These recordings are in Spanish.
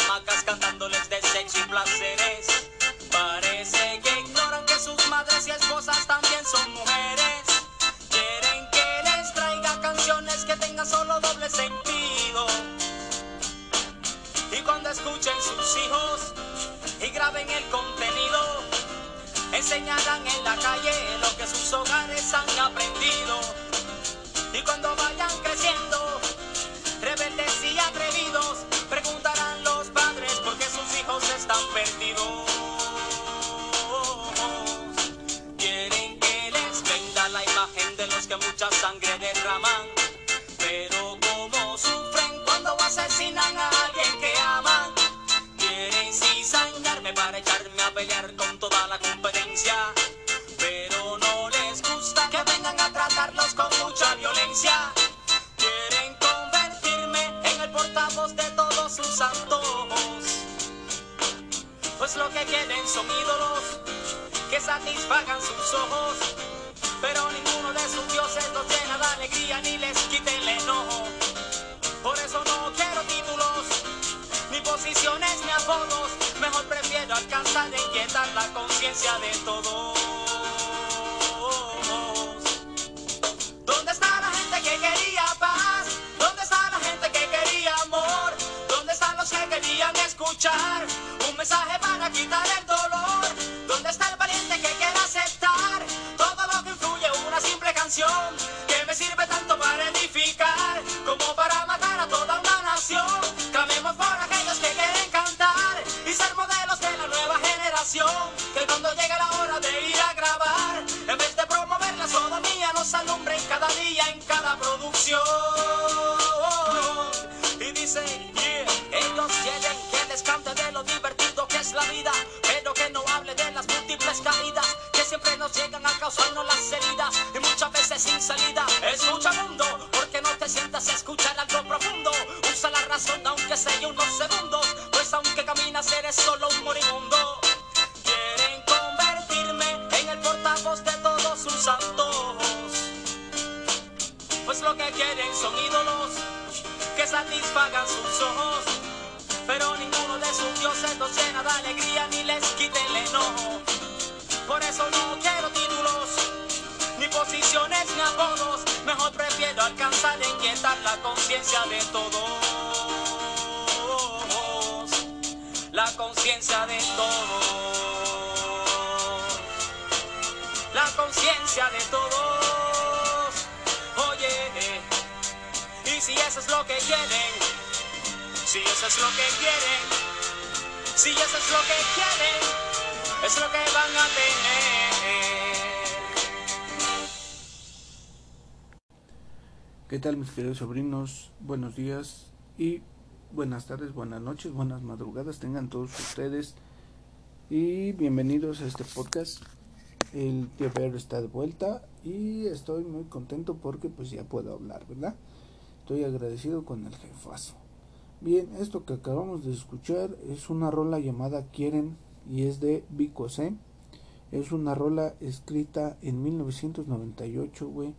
chamacas cantándoles de sexo y placeres. Parece que ignoran que sus madres y esposas también son mujeres. Quieren que les traiga canciones que tengan solo doble sentido. Y cuando escuchen sus hijos y graben el contenido, enseñarán en la calle lo que sus hogares han aprendido. Y cuando vayan creciendo, Quieren que les venda la imagen de los que mucha sangre derraman, pero como sufren cuando asesinan a alguien que aman. Quieren cizañarme para echarme a pelear con toda la competencia. Quieren son ídolos que satisfagan sus ojos. Pero ninguno de sus dioses los llena de alegría ni les quite el enojo. Por eso no quiero títulos, ni posiciones, ni apodos. Mejor prefiero alcanzar e inquietar la conciencia de todos. ¿Dónde está la gente que quería paz? ¿Dónde está la gente que quería amor? ¿Dónde están los que querían escuchar mensaje para quitar el dolor? ¿Dónde está el valiente que quiere aceptar todo lo que influye una simple canción que me sirve tanto para edificar como para matar a toda una nación? Clamemos por aquellos que quieren cantar y ser modelos de la nueva generación. Que cuando llegue la hora de ir a grabar, en vez de promover la sodomía, nos alumbren cada día en cada producción. Causarnos las heridas y muchas veces sin salida. Escucha mundo, porque no te sientas a escuchar algo profundo. Usa la razón aunque sea unos segundos, pues aunque caminas eres solo un moribundo. Quieren convertirme en el portavoz de todos sus antojos. Pues lo que quieren son ídolos que satisfagan sus ojos. Pero ninguno de sus dioses los llena de alegría ni les quite el enojo. Apodos. Mejor prefiero alcanzar e inquietar la conciencia de todos. La conciencia de todos. La conciencia de todos. Oye, y si eso es lo que quieren, si eso es lo que quieren, si eso es lo que quieren, es lo que van a tener. ¿Qué tal mis queridos sobrinos? Buenos días y buenas tardes, buenas noches, buenas madrugadas tengan todos ustedes y bienvenidos a este podcast. El tío Pedro está de vuelta y estoy muy contento porque pues ya puedo hablar, ¿verdad? Estoy agradecido con el jefazo. Bien, esto que acabamos de escuchar es una rola llamada Quieren y es de Vico C. Es una rola escrita en 1998, güey,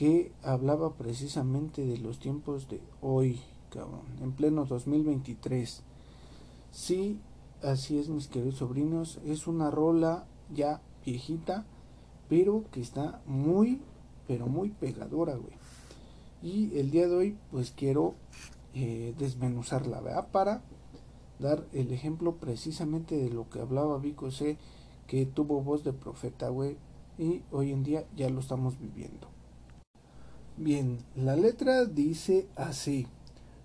que hablaba precisamente de los tiempos de hoy, cabrón, en pleno 2023. Sí, así es, mis queridos sobrinos, es una rola ya viejita, pero que está muy, pero muy pegadora, güey. Y el día de hoy, pues quiero eh, desmenuzarla, ¿verdad? Para dar el ejemplo precisamente de lo que hablaba Vico C, que tuvo voz de profeta, güey, y hoy en día ya lo estamos viviendo. Bien, la letra dice así.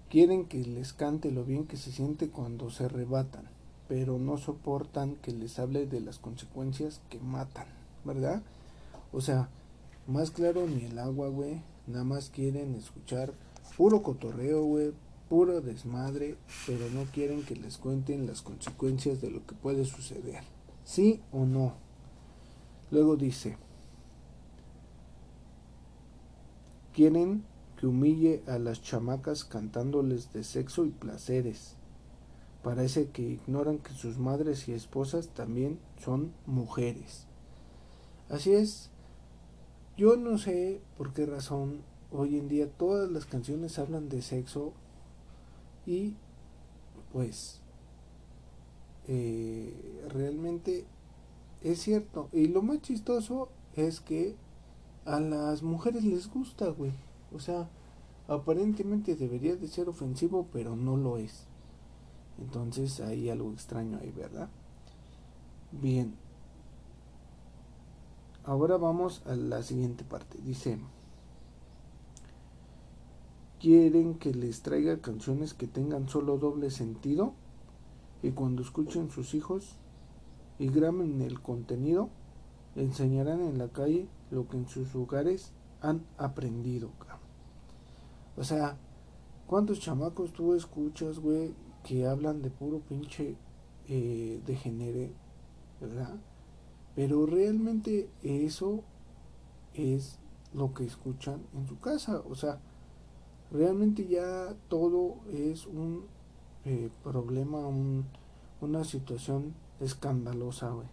Quieren que les cante lo bien que se siente cuando se arrebatan, pero no soportan que les hable de las consecuencias que matan, ¿verdad? O sea, más claro ni el agua, güey. Nada más quieren escuchar puro cotorreo, güey, puro desmadre, pero no quieren que les cuenten las consecuencias de lo que puede suceder. ¿Sí o no? Luego dice, quieren que humille a las chamacas cantándoles de sexo y placeres. Parece que ignoran que sus madres y esposas también son mujeres. Así es, yo no sé por qué razón hoy en día todas las canciones hablan de sexo y pues eh, realmente es cierto. Y lo más chistoso es que a las mujeres les gusta, güey. O sea, aparentemente debería de ser ofensivo, pero no lo es. Entonces hay algo extraño ahí, ¿verdad? Bien. Ahora vamos a la siguiente parte. Dice, ¿quieren que les traiga canciones que tengan solo doble sentido? Y cuando escuchen sus hijos y graben el contenido, enseñarán en la calle lo que en sus hogares han aprendido. O sea, ¿cuántos chamacos tú escuchas, güey, que hablan de puro pinche eh, degenere, ¿verdad? Pero realmente eso es lo que escuchan en su casa. O sea, realmente ya todo es un eh, problema, un, una situación escandalosa, güey.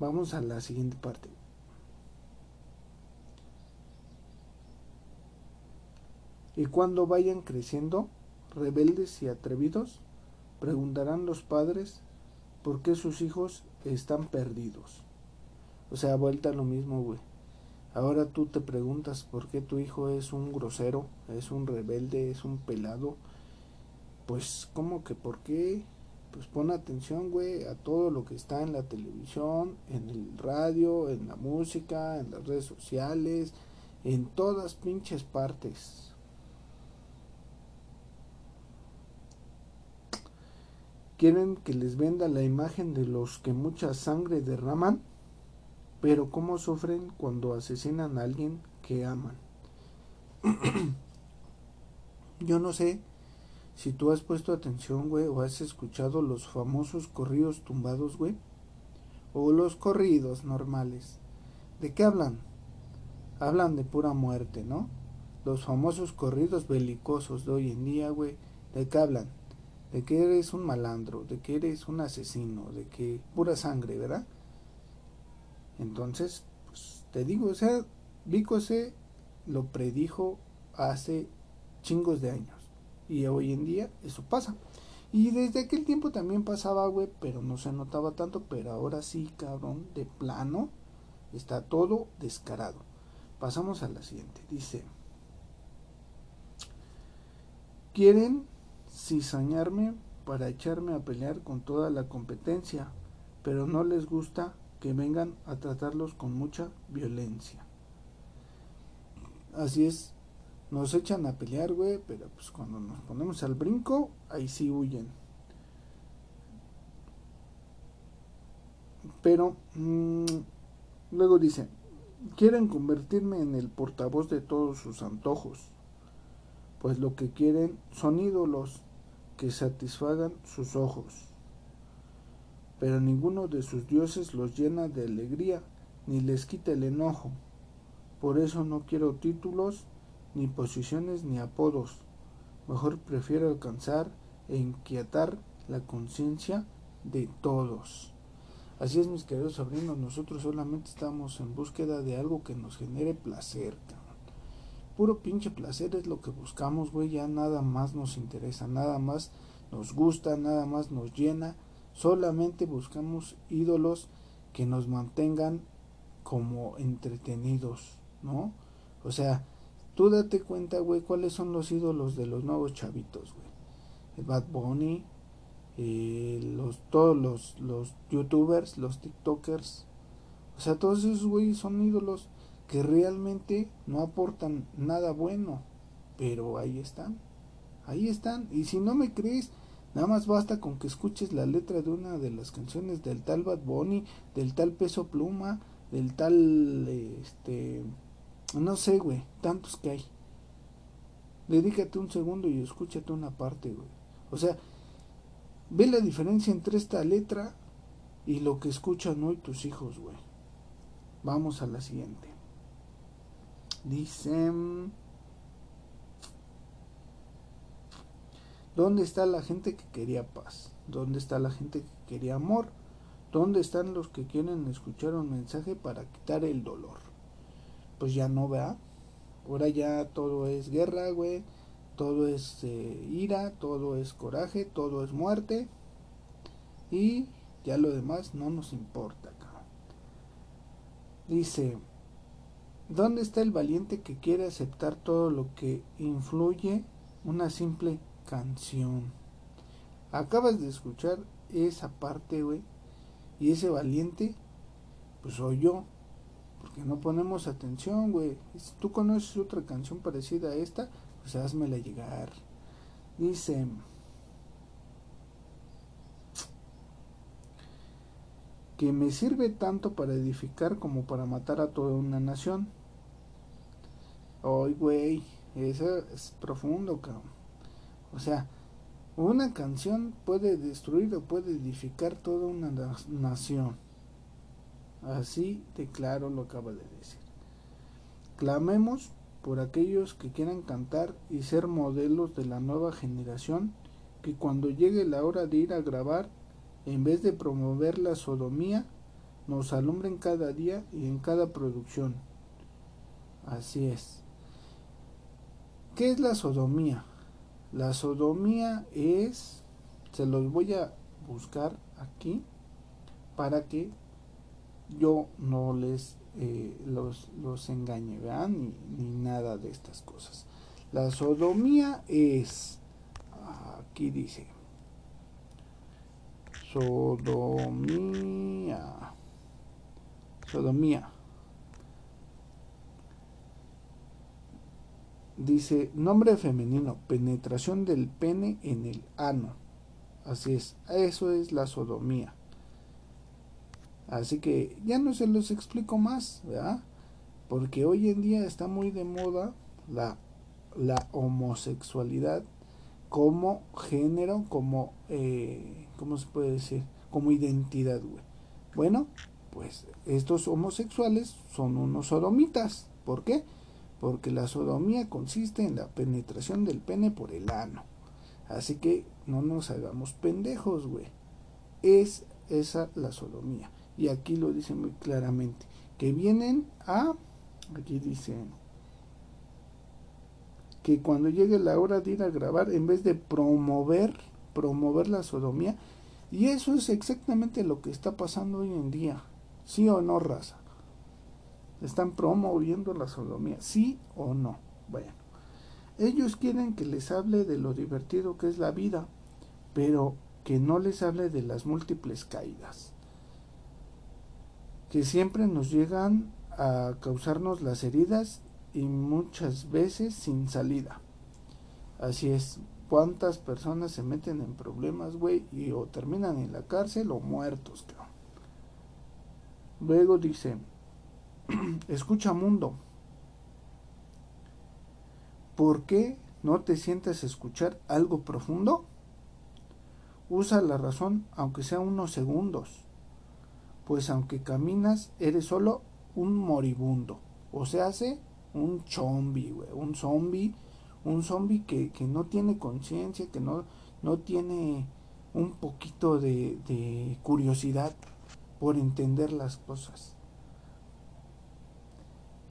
Vamos a la siguiente parte. Y cuando vayan creciendo, rebeldes y atrevidos, preguntarán los padres por qué sus hijos están perdidos. O sea, vuelta a lo mismo, güey. Ahora tú te preguntas por qué tu hijo es un grosero, es un rebelde, es un pelado. Pues, ¿cómo que por qué? Pues pon atención, güey, a todo lo que está en la televisión, en el radio, en la música, en las redes sociales, en todas pinches partes. Quieren que les venda la imagen de los que mucha sangre derraman, pero cómo sufren cuando asesinan a alguien que aman. Yo no sé si tú has puesto atención, güey, o has escuchado los famosos corridos tumbados, güey, o los corridos normales. ¿De qué hablan? Hablan de pura muerte, ¿no? Los famosos corridos belicosos de hoy en día, güey, ¿de qué hablan? De que eres un malandro, de que eres un asesino, de que pura sangre, ¿verdad? Entonces, pues te digo, o sea, Vico se lo predijo hace chingos de años y hoy en día eso pasa. Y desde aquel tiempo también pasaba, güey, pero no se notaba tanto, pero ahora sí, cabrón, de plano, está todo descarado. Pasamos a la siguiente. Dice, ¿quieren cizañarme para echarme a pelear con toda la competencia, pero no les gusta que vengan a tratarlos con mucha violencia. Así es, nos echan a pelear, güey, pero pues cuando nos ponemos al brinco, ahí sí huyen. Pero mmm, luego dice, quieren convertirme en el portavoz de todos sus antojos, pues lo que quieren son ídolos que satisfagan sus ojos. Pero ninguno de sus dioses los llena de alegría, ni les quita el enojo. Por eso no quiero títulos, ni posiciones, ni apodos. Mejor prefiero alcanzar e inquietar la conciencia de todos. Así es, mis queridos sobrinos, nosotros solamente estamos en búsqueda de algo que nos genere placer. Puro pinche placer es lo que buscamos, güey, ya nada más nos interesa, nada más nos gusta, nada más nos llena, solamente buscamos ídolos que nos mantengan como entretenidos, ¿no? O sea, tú date cuenta, güey, cuáles son los ídolos de los nuevos chavitos, güey. El Bad Bunny, eh, los, todos los, los youtubers, los tiktokers, o sea, todos esos güeyes son ídolos que realmente no aportan nada bueno, pero ahí están, ahí están. Y si no me crees, nada más basta con que escuches la letra de una de las canciones del tal Bad Bunny, del tal Peso Pluma, del tal, este, no sé, güey, tantos que hay. Dedícate un segundo y escúchate una parte, güey. O sea, ve la diferencia entre esta letra y lo que escuchan hoy tus hijos, güey. Vamos a la siguiente. Dicen... ¿Dónde está la gente que quería paz? ¿Dónde está la gente que quería amor? ¿Dónde están los que quieren escuchar un mensaje para quitar el dolor? pues ya no, vea. Ahora ya todo es guerra, güey. Todo es eh, ira, todo es coraje, todo es muerte. Y ya lo demás no nos importa, cabrón. Dice, ¿dónde está el valiente que quiere aceptar todo lo que influye una simple canción? Acabas de escuchar esa parte, güey. Y ese valiente, pues soy yo. Porque no ponemos atención, güey. Si tú conoces otra canción parecida a esta, pues házmela llegar. Dice... que me sirve tanto para edificar como para matar a toda una nación. Ay, güey, eso es profundo, cabrón. O sea, una canción puede destruir o puede edificar toda una nación. Así de claro lo acaba de decir. Clamemos por aquellos que quieran cantar y ser modelos de la nueva generación, que cuando llegue la hora de ir a grabar en vez de promover la sodomía, nos alumbren cada día y en cada producción. Así es. ¿Qué es la sodomía? La sodomía es, se los voy a buscar aquí para que yo no les eh, los, los engañe, vean, ni, ni nada de estas cosas. La sodomía es, aquí dice, sodomía. Sodomía. Dice, nombre femenino, penetración del pene en el ano. Así es, eso es la sodomía. Así que ya no se los explico más, ¿verdad? Porque hoy en día está muy de moda la, la homosexualidad como género, como, eh, ¿cómo se puede decir? Como identidad, güey. Bueno, pues estos homosexuales son unos sodomitas. ¿Por qué? Porque la sodomía consiste en la penetración del pene por el ano. Así que no nos hagamos pendejos, güey. Es esa la sodomía. Y aquí lo dice muy claramente. Que vienen a... Aquí dicen que cuando llegue la hora de ir a grabar, en vez de promover, promover la sodomía, y eso es exactamente lo que está pasando hoy en día, sí o no, raza. Están promoviendo la sodomía, sí o no. Bueno, ellos quieren que les hable de lo divertido que es la vida, pero que no les hable de las múltiples caídas, que siempre nos llegan a causarnos las heridas y muchas veces sin salida. Así es, cuántas personas se meten en problemas, güey, y o terminan en la cárcel o muertos, cabrón. Luego dice, escucha mundo, ¿por qué no te sientes escuchar algo profundo? Usa la razón aunque sea unos segundos, pues aunque caminas eres solo un moribundo, o se hace un zombie, un zombie, un zombie que, que no tiene conciencia, que no, no tiene un poquito de curiosidad por entender las cosas.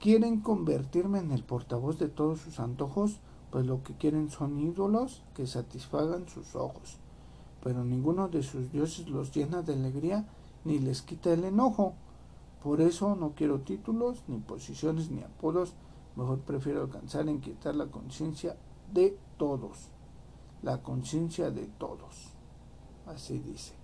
Quieren convertirme en el portavoz de todos sus antojos, pues lo que quieren son ídolos que satisfagan sus ojos. Pero ninguno de sus dioses los llena de alegría ni les quita el enojo. Por eso no quiero títulos, ni posiciones, ni apodos, Mejor prefiero alcanzar en quitar la conciencia de todos. La conciencia de todos. Así dice.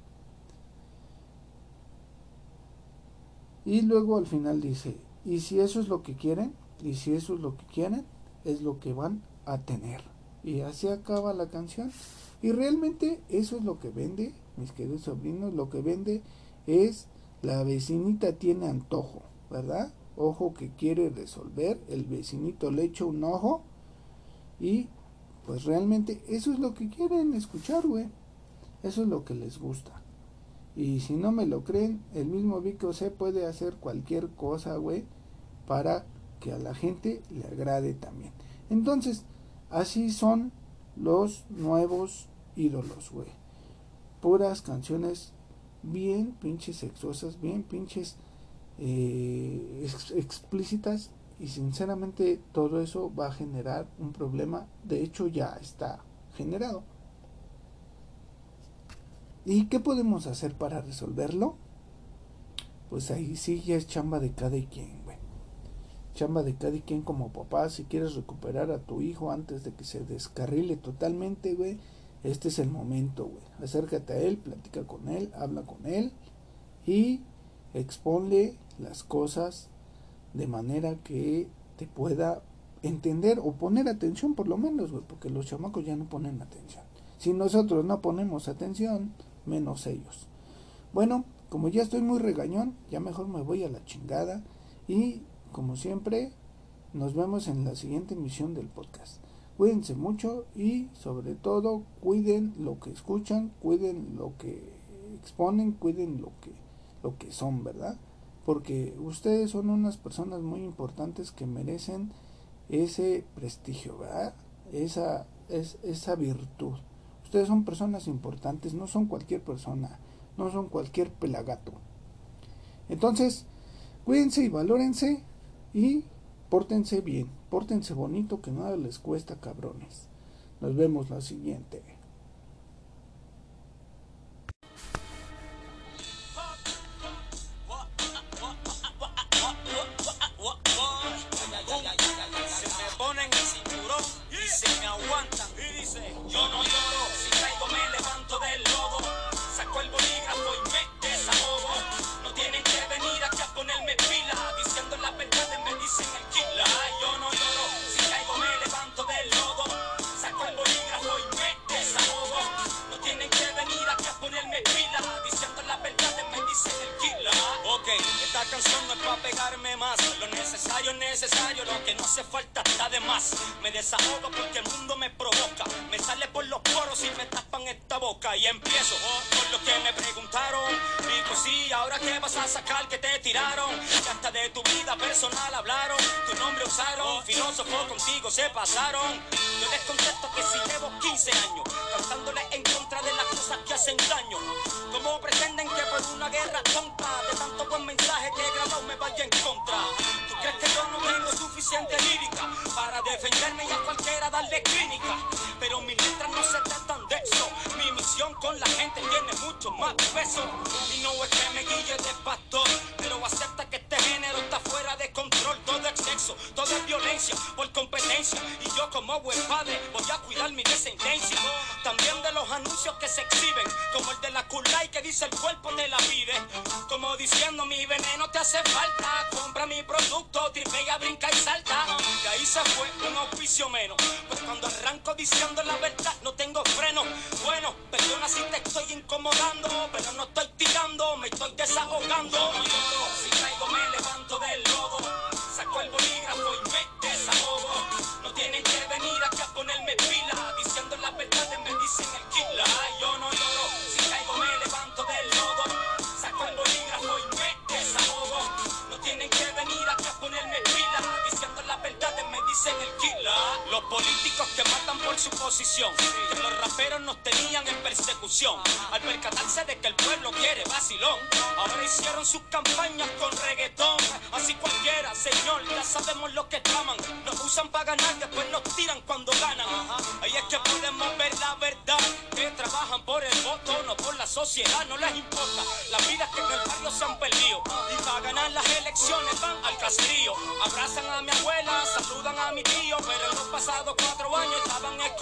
Y luego al final dice, y si eso es lo que quieren, y si eso es lo que quieren, es lo que van a tener. Y así acaba la canción. Y realmente eso es lo que vende, mis queridos sobrinos, lo que vende es la vecinita tiene antojo, ¿verdad? ojo que quiere resolver, el vecinito le echa un ojo y pues realmente eso es lo que quieren escuchar, güey. Eso es lo que les gusta. Y si no me lo creen, el mismo Vico C puede hacer cualquier cosa, güey, para que a la gente le agrade también. Entonces, así son los nuevos ídolos, güey. Puras canciones bien pinches sexuosas, bien pinches eh, explícitas y sinceramente todo eso va a generar un problema. De hecho ya está generado. ¿Y qué podemos hacer para resolverlo? Pues ahí sí ya es chamba de cada quien. Chamba de cada quien como papá. Si quieres recuperar a tu hijo antes de que se descarrile totalmente, güey. Este es el momento, güey. Acércate a él, platica con él, habla con él y exponle las cosas de manera que te pueda entender o poner atención por lo menos, güey, porque los chamacos ya no ponen atención. Si nosotros no ponemos atención, menos ellos. Bueno, como ya estoy muy regañón, ya mejor me voy a la chingada y como siempre nos vemos en la siguiente emisión del podcast. Cuídense mucho y sobre todo cuiden lo que escuchan, cuiden lo que exponen, cuiden lo que lo que son, ¿verdad? Porque ustedes son unas personas muy importantes que merecen ese prestigio, ¿verdad? Esa, es, esa virtud. Ustedes son personas importantes, no son cualquier persona, no son cualquier pelagato. Entonces, cuídense y valórense y pórtense bien, pórtense bonito, que nada les cuesta, cabrones. Nos vemos la siguiente. Y empiezo con lo que me preguntaron. Digo, sí, ahora qué vas a sacar que te tiraron. Y hasta de tu vida personal hablaron. Tu nombre usaron, filósofo contigo se pasaron. Yo les contesto que si llevo 15 años cantándole en contra de las cosas que hacen daño. ¿Cómo pretenden que por una guerra tonta de tanto buen mensaje que he grabado me vaya en contra? ¿Tú crees que yo no tengo suficiente lírica para defenderme y a cualquiera darle clínica? Pero mis letras no se tratan de eso. Mi misión con la gente tiene mucho más peso. Y no es que me guille de pastor, pero acepta que este género está fuera de. Sexo, todo violencia por competencia. Y yo como buen padre voy a cuidar mi descendencia. También de los anuncios que se exhiben, como el de la Kulai que dice el cuerpo te la pide. Como diciendo mi veneno te hace falta. Compra mi producto, tripea, brinca y salta. Y ahí se fue un auspicio menos. Pues cuando arranco diciendo la verdad no tengo freno. Bueno, perdona si te estoy incomodando, pero no estoy tirando, me estoy desahogando. Si caigo me levanto del lodo. El bolígrafo y su posición. Que los raperos nos tenían en persecución. Al percatarse de que el pueblo quiere vacilón. Ahora hicieron sus campañas con reggaetón. Así cualquiera, señor, ya sabemos lo que traman. Nos usan para ganar, después nos tiran cuando ganan. Ahí es que podemos ver la verdad. Que trabajan por el voto, no por la sociedad, no les importa. Las vidas que en el barrio se han perdido. Y para ganar las elecciones van al caserío. Abrazan a mi abuela, saludan a mi tío. Pero en los pasados cuatro años estaban escondidos.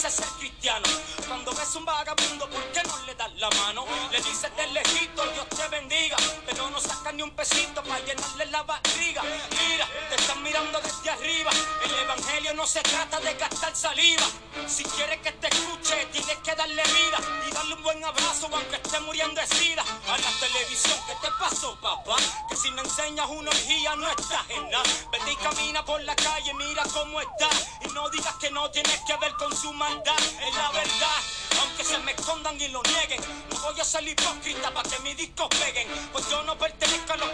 Hermano, usted que dice ser cristiano. Ves un vagabundo, ¿por qué no le das la mano? Le dices de lejito, Dios te bendiga. Pero no saca ni un pesito para llenarle la barriga. Mira, te están mirando desde arriba. El evangelio no se trata de gastar saliva. Si quieres que te escuche, tienes que darle vida y darle un buen abrazo aunque esté muriendo de sida. A la televisión, ¿qué te pasó, papá? Que si me enseñas una orgía no estás en nada. Vete y camina por la calle, mira cómo está. Y no digas que no tienes que ver con su maldad. Es la verdad. Aunque se me escondan y lo nieguen, no voy a ser hipócrita para que mis discos peguen. Pues yo no pertenezco a los